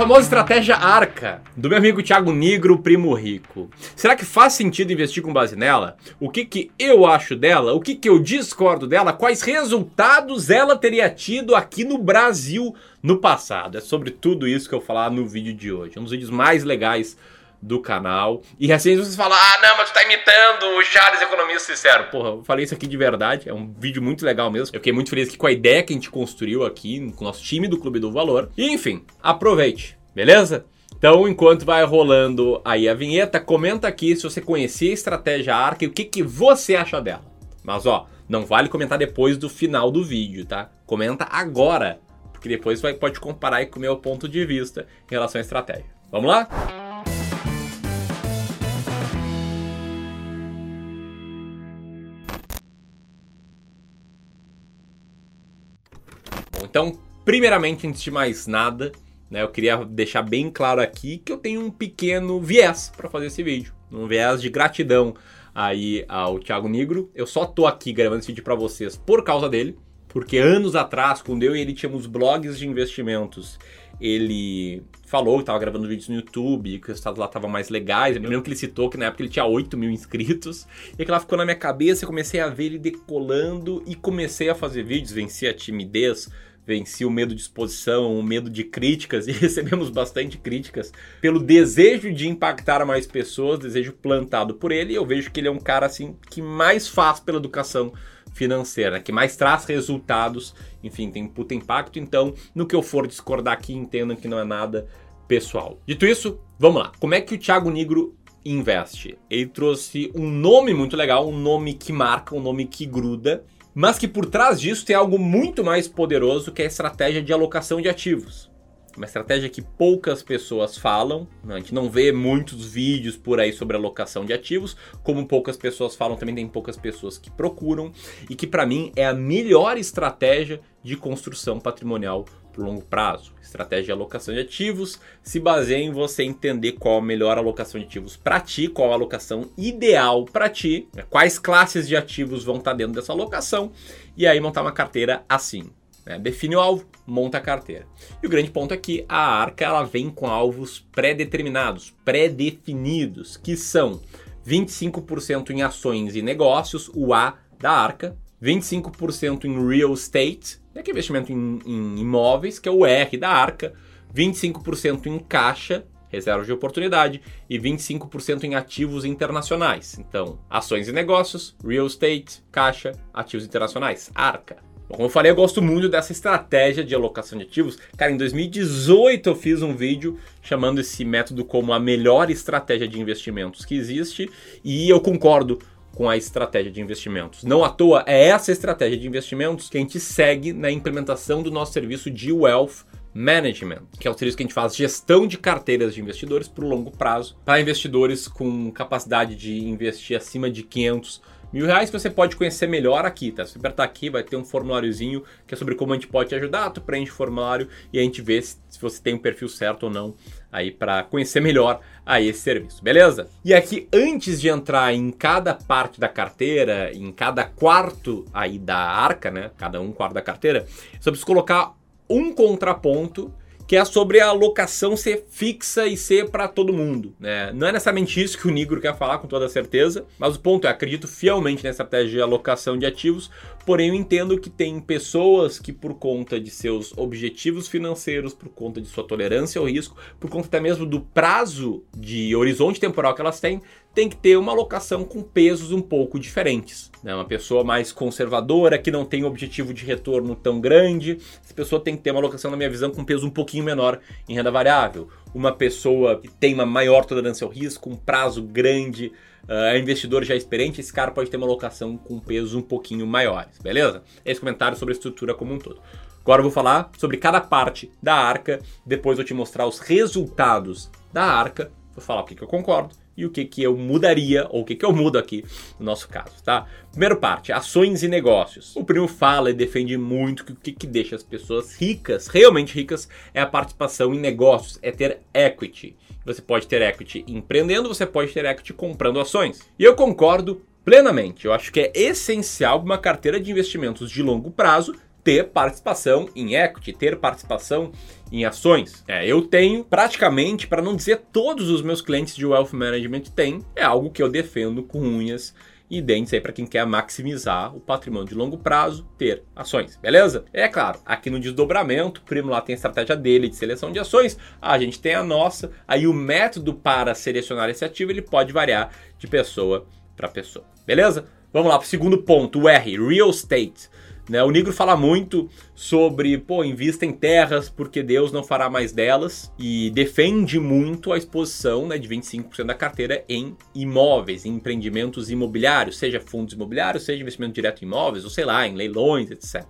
famosa estratégia ARCA, do meu amigo Thiago Negro, primo rico. Será que faz sentido investir com base nela? O que, que eu acho dela? O que, que eu discordo dela? Quais resultados ela teria tido aqui no Brasil no passado? É sobre tudo isso que eu vou falar no vídeo de hoje. Um dos vídeos mais legais do canal. E assim vocês falam, ah, não, mas tu tá imitando o Charles Economista Sincero. Porra, eu falei isso aqui de verdade, é um vídeo muito legal mesmo. Eu fiquei muito feliz aqui com a ideia que a gente construiu aqui com o nosso time do Clube do Valor. E enfim, aproveite, beleza? Então, enquanto vai rolando aí a vinheta, comenta aqui se você conhecia a estratégia ARC e o que, que você acha dela. Mas ó, não vale comentar depois do final do vídeo, tá? Comenta agora, porque depois vai, pode comparar com o meu ponto de vista em relação à estratégia. Vamos lá? Então, primeiramente, antes de mais nada, né, eu queria deixar bem claro aqui que eu tenho um pequeno viés para fazer esse vídeo, um viés de gratidão aí ao Thiago Negro. Eu só tô aqui gravando esse vídeo para vocês por causa dele, porque anos atrás, quando eu e ele tínhamos blogs de investimentos, ele falou que estava gravando vídeos no YouTube, que os resultados lá estavam mais legais. Eu lembro que ele citou que na época ele tinha 8 mil inscritos. E aquilo ficou na minha cabeça, eu comecei a ver ele decolando e comecei a fazer vídeos, venci a timidez, venci o medo de exposição, o medo de críticas e recebemos bastante críticas pelo desejo de impactar mais pessoas, desejo plantado por ele. Eu vejo que ele é um cara assim que mais faz pela educação financeira, que mais traz resultados, enfim, tem puta impacto. Então, no que eu for discordar aqui, entendam que não é nada pessoal. Dito isso, vamos lá. Como é que o Thiago Negro investe? Ele trouxe um nome muito legal, um nome que marca, um nome que gruda mas que por trás disso tem algo muito mais poderoso que é a estratégia de alocação de ativos. Uma estratégia que poucas pessoas falam, né? a gente não vê muitos vídeos por aí sobre alocação de ativos, como poucas pessoas falam, também tem poucas pessoas que procuram, e que para mim é a melhor estratégia de construção patrimonial por longo prazo. Estratégia de alocação de ativos se baseia em você entender qual a melhor alocação de ativos para ti, qual a alocação ideal para ti, né? quais classes de ativos vão estar tá dentro dessa alocação e aí montar uma carteira assim. Né? Define o alvo, monta a carteira. E o grande ponto é que a arca ela vem com alvos pré-determinados, pré-definidos, que são 25% em ações e negócios, o A da arca, 25% em real estate, que é investimento em, em imóveis, que é o R da arca, 25% em caixa, reserva de oportunidade, e 25% em ativos internacionais. Então, ações e negócios, real estate, caixa, ativos internacionais, arca. Bom, como eu falei, eu gosto muito dessa estratégia de alocação de ativos. Cara, em 2018 eu fiz um vídeo chamando esse método como a melhor estratégia de investimentos que existe, e eu concordo com a estratégia de investimentos. Não à toa, é essa estratégia de investimentos que a gente segue na implementação do nosso serviço de Wealth Management, que é o serviço que a gente faz gestão de carteiras de investidores por longo prazo para investidores com capacidade de investir acima de 500 mil reais que você pode conhecer melhor aqui, tá? Se apertar aqui, vai ter um formuláriozinho que é sobre como a gente pode te ajudar. Tu preenche o formulário e a gente vê se, se você tem o perfil certo ou não aí para conhecer melhor aí esse serviço, beleza? E aqui, antes de entrar em cada parte da carteira, em cada quarto aí da arca, né? Cada um quarto da carteira, só preciso colocar um contraponto que é sobre a alocação ser fixa e ser para todo mundo. Né? Não é necessariamente isso que o Nigro quer falar com toda certeza, mas o ponto é, acredito fielmente na estratégia de alocação de ativos, porém eu entendo que tem pessoas que por conta de seus objetivos financeiros, por conta de sua tolerância ao risco, por conta até mesmo do prazo de horizonte temporal que elas têm, tem que ter uma alocação com pesos um pouco diferentes. Né? Uma pessoa mais conservadora, que não tem objetivo de retorno tão grande, essa pessoa tem que ter uma alocação, na minha visão, com peso um pouquinho menor em renda variável. Uma pessoa que tem uma maior tolerância ao risco, um prazo grande, uh, é investidor já experiente, esse cara pode ter uma alocação com pesos um pouquinho maiores, beleza? Esse comentário sobre a estrutura como um todo. Agora eu vou falar sobre cada parte da arca, depois eu te mostrar os resultados da arca, vou falar o que, que eu concordo e o que, que eu mudaria, ou o que, que eu mudo aqui no nosso caso, tá? Primeira parte, ações e negócios. O primo fala e defende muito que o que, que deixa as pessoas ricas, realmente ricas, é a participação em negócios, é ter equity. Você pode ter equity empreendendo, você pode ter equity comprando ações. E eu concordo plenamente. Eu acho que é essencial uma carteira de investimentos de longo prazo ter participação em equity, ter participação em ações. É, eu tenho praticamente, para não dizer todos os meus clientes de wealth management têm, é algo que eu defendo com unhas e dentes aí para quem quer maximizar o patrimônio de longo prazo, ter ações, beleza? É claro, aqui no desdobramento, o primo lá tem a estratégia dele de seleção de ações, a gente tem a nossa, aí o método para selecionar esse ativo ele pode variar de pessoa para pessoa, beleza? Vamos lá para o segundo ponto, o R, Real Estate. Né? O Negro fala muito sobre, pô, invista em terras porque Deus não fará mais delas e defende muito a exposição né, de 25% da carteira em imóveis, em empreendimentos imobiliários, seja fundos imobiliários, seja investimento direto em imóveis, ou sei lá, em leilões, etc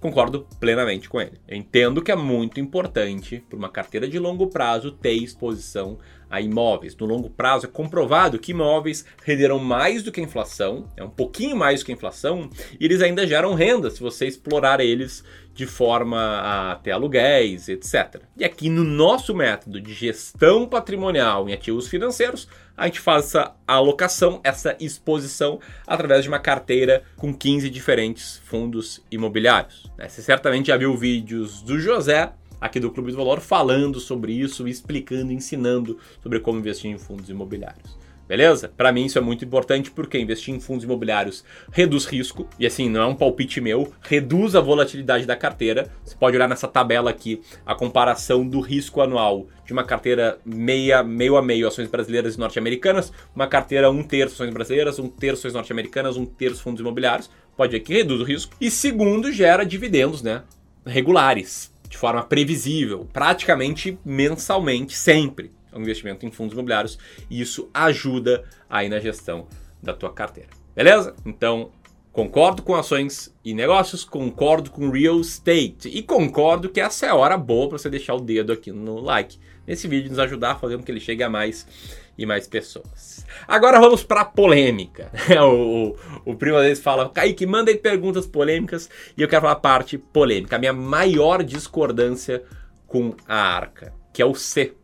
concordo plenamente com ele. Eu entendo que é muito importante para uma carteira de longo prazo ter exposição a imóveis. No longo prazo é comprovado que imóveis renderam mais do que a inflação, é um pouquinho mais do que a inflação, e eles ainda geram renda se você explorar eles de forma a ter aluguéis, etc. E aqui no nosso método de gestão patrimonial em ativos financeiros, a gente faz essa alocação, essa exposição através de uma carteira com 15 diferentes fundos imobiliários. Você certamente já viu vídeos do José aqui do Clube do Valor falando sobre isso, explicando, ensinando sobre como investir em fundos imobiliários. Beleza? Para mim isso é muito importante porque investir em fundos imobiliários reduz risco e assim, não é um palpite meu, reduz a volatilidade da carteira. Você pode olhar nessa tabela aqui a comparação do risco anual de uma carteira meia, meio a meio ações brasileiras e norte-americanas, uma carteira um terço ações brasileiras, um terço ações norte-americanas, um terço fundos imobiliários. Pode ver que reduz o risco. E segundo, gera dividendos, né? Regulares de forma previsível, praticamente mensalmente, sempre. É um investimento em fundos imobiliários e isso ajuda aí na gestão da tua carteira. Beleza? Então, concordo com ações e negócios, concordo com real estate e concordo que essa é a hora boa para você deixar o dedo aqui no like nesse vídeo, nos ajudar a fazer com que ele chegue a mais e mais pessoas. Agora vamos para polêmica. o, o, o primo às vezes fala, Kaique, manda aí perguntas polêmicas e eu quero falar a parte polêmica. A minha maior discordância com a arca, que é o C.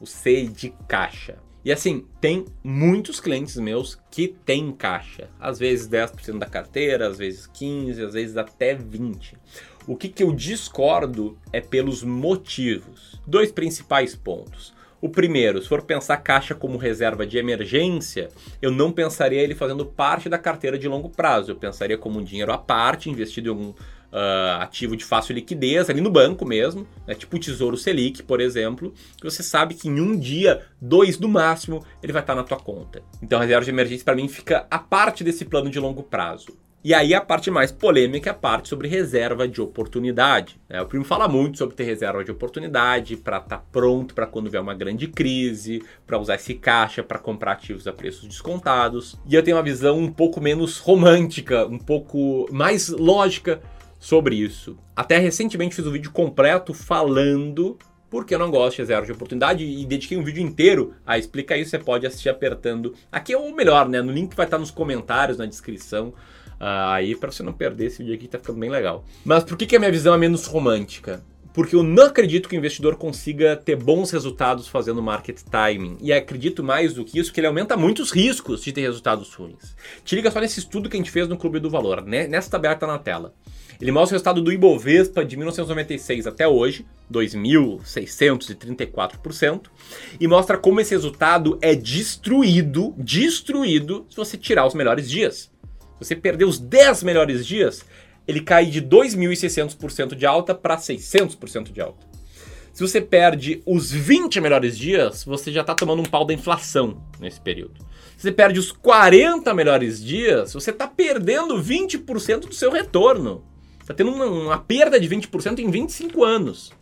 O C de caixa. E assim, tem muitos clientes meus que têm caixa. Às vezes 10% da carteira, às vezes 15%, às vezes até 20%. O que, que eu discordo é pelos motivos. Dois principais pontos. O primeiro, se for pensar caixa como reserva de emergência, eu não pensaria ele fazendo parte da carteira de longo prazo. Eu pensaria como um dinheiro à parte, investido em algum uh, ativo de fácil liquidez, ali no banco mesmo, né, tipo o Tesouro Selic, por exemplo, que você sabe que em um dia, dois no máximo, ele vai estar na tua conta. Então a reserva de emergência para mim fica a parte desse plano de longo prazo. E aí a parte mais polêmica é a parte sobre reserva de oportunidade. Né? O primo fala muito sobre ter reserva de oportunidade para estar tá pronto para quando vier uma grande crise, para usar esse caixa para comprar ativos a preços descontados. E eu tenho uma visão um pouco menos romântica, um pouco mais lógica sobre isso. Até recentemente fiz um vídeo completo falando porque eu não gosto de reserva de oportunidade e dediquei um vídeo inteiro a explicar isso. Você pode assistir apertando aqui, ou melhor, né? No link que vai estar nos comentários, na descrição. Uh, aí, para você não perder esse vídeo aqui, tá ficando bem legal. Mas por que, que a minha visão é menos romântica? Porque eu não acredito que o investidor consiga ter bons resultados fazendo market timing. E acredito mais do que isso, que ele aumenta muito os riscos de ter resultados ruins. Te liga só nesse estudo que a gente fez no Clube do Valor, né? nessa tabela que tá na tela. Ele mostra o resultado do Ibovespa de 1996 até hoje, 2.634%, e mostra como esse resultado é destruído, destruído, se você tirar os melhores dias você perder os 10 melhores dias, ele cai de 2.600% de alta para 600% de alta. Se você perde os 20 melhores dias, você já está tomando um pau da inflação nesse período. Se você perde os 40 melhores dias, você está perdendo 20% do seu retorno. Está tendo uma, uma, perda de 20% em 25 anos.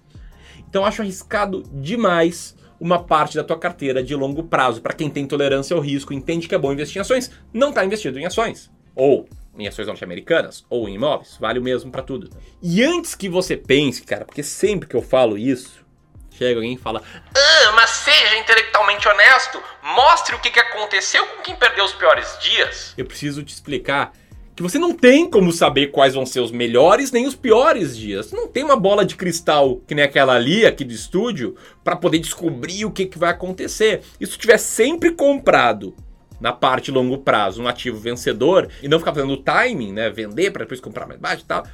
Então acho arriscado demais uma parte da tua carteira de longo prazo. Para quem tem tolerância ao risco, entende que é bom investir em ações, não está investido em ações ou em ações norte-americanas, ou em imóveis, vale o mesmo para tudo. E antes que você pense, cara, porque sempre que eu falo isso, chega alguém e fala: Ah, mas seja intelectualmente honesto, mostre o que, aconteceu com quem perdeu os piores dias. Eu preciso te explicar que você não tem como saber quais vão ser os melhores nem os piores dias. Não tem uma bola de cristal que nem aquela ali, aqui do estúdio, para poder descobrir o que, que vai acontecer. E se tiver sempre comprado na parte longo prazo um ativo vencedor e não ficar fazendo timing, né, vender para depois comprar mais baixo e tal,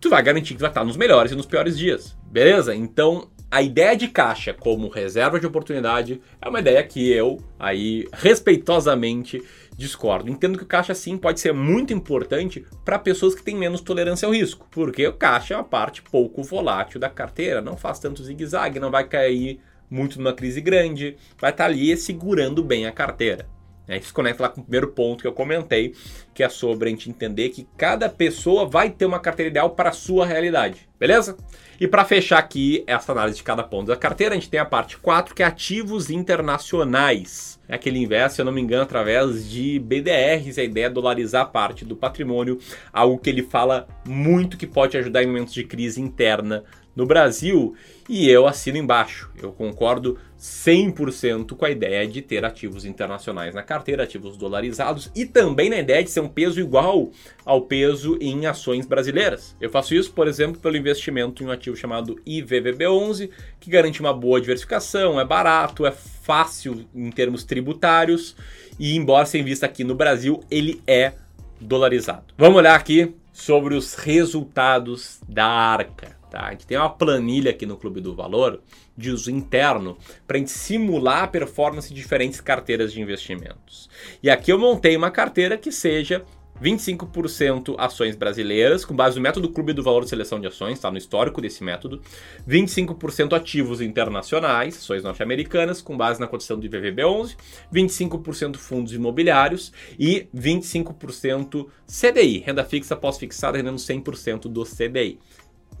tu vai garantir que vai estar nos melhores e nos piores dias. Beleza? Então, a ideia de caixa como reserva de oportunidade é uma ideia que eu, aí, respeitosamente discordo. Entendo que o caixa sim pode ser muito importante para pessoas que têm menos tolerância ao risco, porque o caixa é uma parte pouco volátil da carteira, não faz tanto zigue-zague, não vai cair muito numa crise grande, vai estar ali segurando bem a carteira. É, isso conecta lá com o primeiro ponto que eu comentei, que é sobre a gente entender que cada pessoa vai ter uma carteira ideal para a sua realidade, beleza? E para fechar aqui essa análise de cada ponto da carteira, a gente tem a parte 4, que é ativos internacionais. É aquele investe, se eu não me engano, através de BDRs, a ideia é dolarizar parte do patrimônio, algo que ele fala muito que pode ajudar em momentos de crise interna no Brasil e eu assino embaixo. Eu concordo 100% com a ideia de ter ativos internacionais na carteira, ativos dolarizados e também na ideia de ser um peso igual ao peso em ações brasileiras. Eu faço isso, por exemplo, pelo investimento em um ativo chamado IVVB11, que garante uma boa diversificação, é barato, é fácil em termos tributários e embora sem vista aqui no Brasil, ele é dolarizado. Vamos olhar aqui sobre os resultados da Arca. Tá? A gente tem uma planilha aqui no Clube do Valor de uso interno para a gente simular a performance de diferentes carteiras de investimentos. E aqui eu montei uma carteira que seja 25% ações brasileiras, com base no método Clube do Valor de Seleção de Ações, está no histórico desse método. 25% ativos internacionais, ações norte-americanas, com base na cotação do IVVB11. 25% fundos imobiliários e 25% CDI, renda fixa pós-fixada, rendendo 100% do CDI.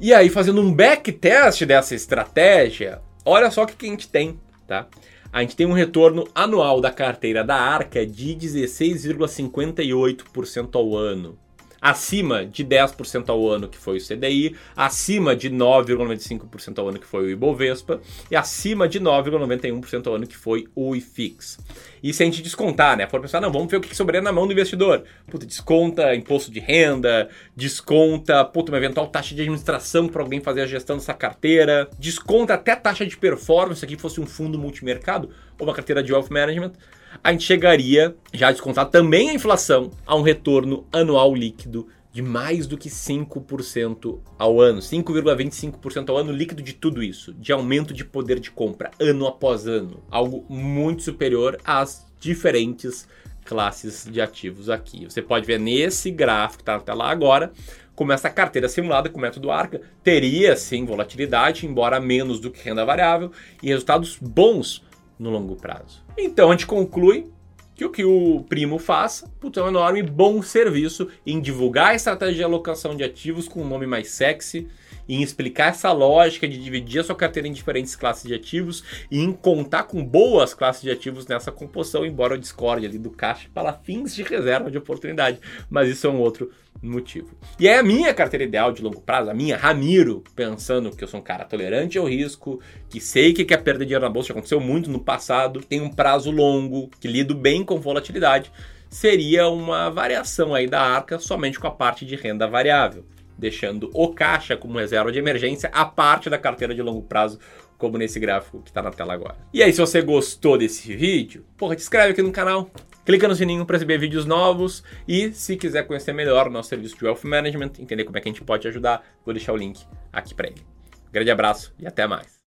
E aí, fazendo um backtest dessa estratégia, olha só o que a gente tem, tá? A gente tem um retorno anual da carteira da Arca de 16,58% ao ano acima de 10% ao ano, que foi o CDI, acima de 9,95% ao ano, que foi o Ibovespa, e acima de 9,91% ao ano, que foi o IFIX. E se a gente descontar, né? For pensar, não, vamos ver o que sobraria na mão do investidor. Puta, desconta imposto de renda, desconta, puta, uma eventual taxa de administração para alguém fazer a gestão dessa carteira, desconta até taxa de performance, se aqui fosse um fundo multimercado ou uma carteira de wealth management a gente chegaria, já descontar também a inflação, a um retorno anual líquido de mais do que 5% ao ano, 5,25% ao ano líquido de tudo isso, de aumento de poder de compra ano após ano, algo muito superior às diferentes classes de ativos aqui. Você pode ver nesse gráfico que está na tela agora, como essa carteira simulada com o método ARCA teria sim volatilidade, embora menos do que renda variável, e resultados bons no longo prazo. Então a gente conclui que o que o primo faz putz, é um enorme bom serviço em divulgar a estratégia de alocação de ativos com um nome mais sexy, em explicar essa lógica de dividir a sua carteira em diferentes classes de ativos e em contar com boas classes de ativos nessa composição, embora eu discorde ali do caixa para fins de reserva de oportunidade. Mas isso é um outro motivo. E é a minha carteira ideal de longo prazo, a minha Ramiro, pensando que eu sou um cara tolerante ao risco, que sei que quer perder dinheiro na bolsa, aconteceu muito no passado, tem um prazo longo, que lido bem com volatilidade, seria uma variação aí da arca somente com a parte de renda variável deixando o caixa como reserva de emergência, a parte da carteira de longo prazo, como nesse gráfico que está na tela agora. E aí, se você gostou desse vídeo, porra, te inscreve aqui no canal, clica no sininho para receber vídeos novos e se quiser conhecer melhor o nosso serviço de Wealth Management, entender como é que a gente pode te ajudar, vou deixar o link aqui para ele. Grande abraço e até mais.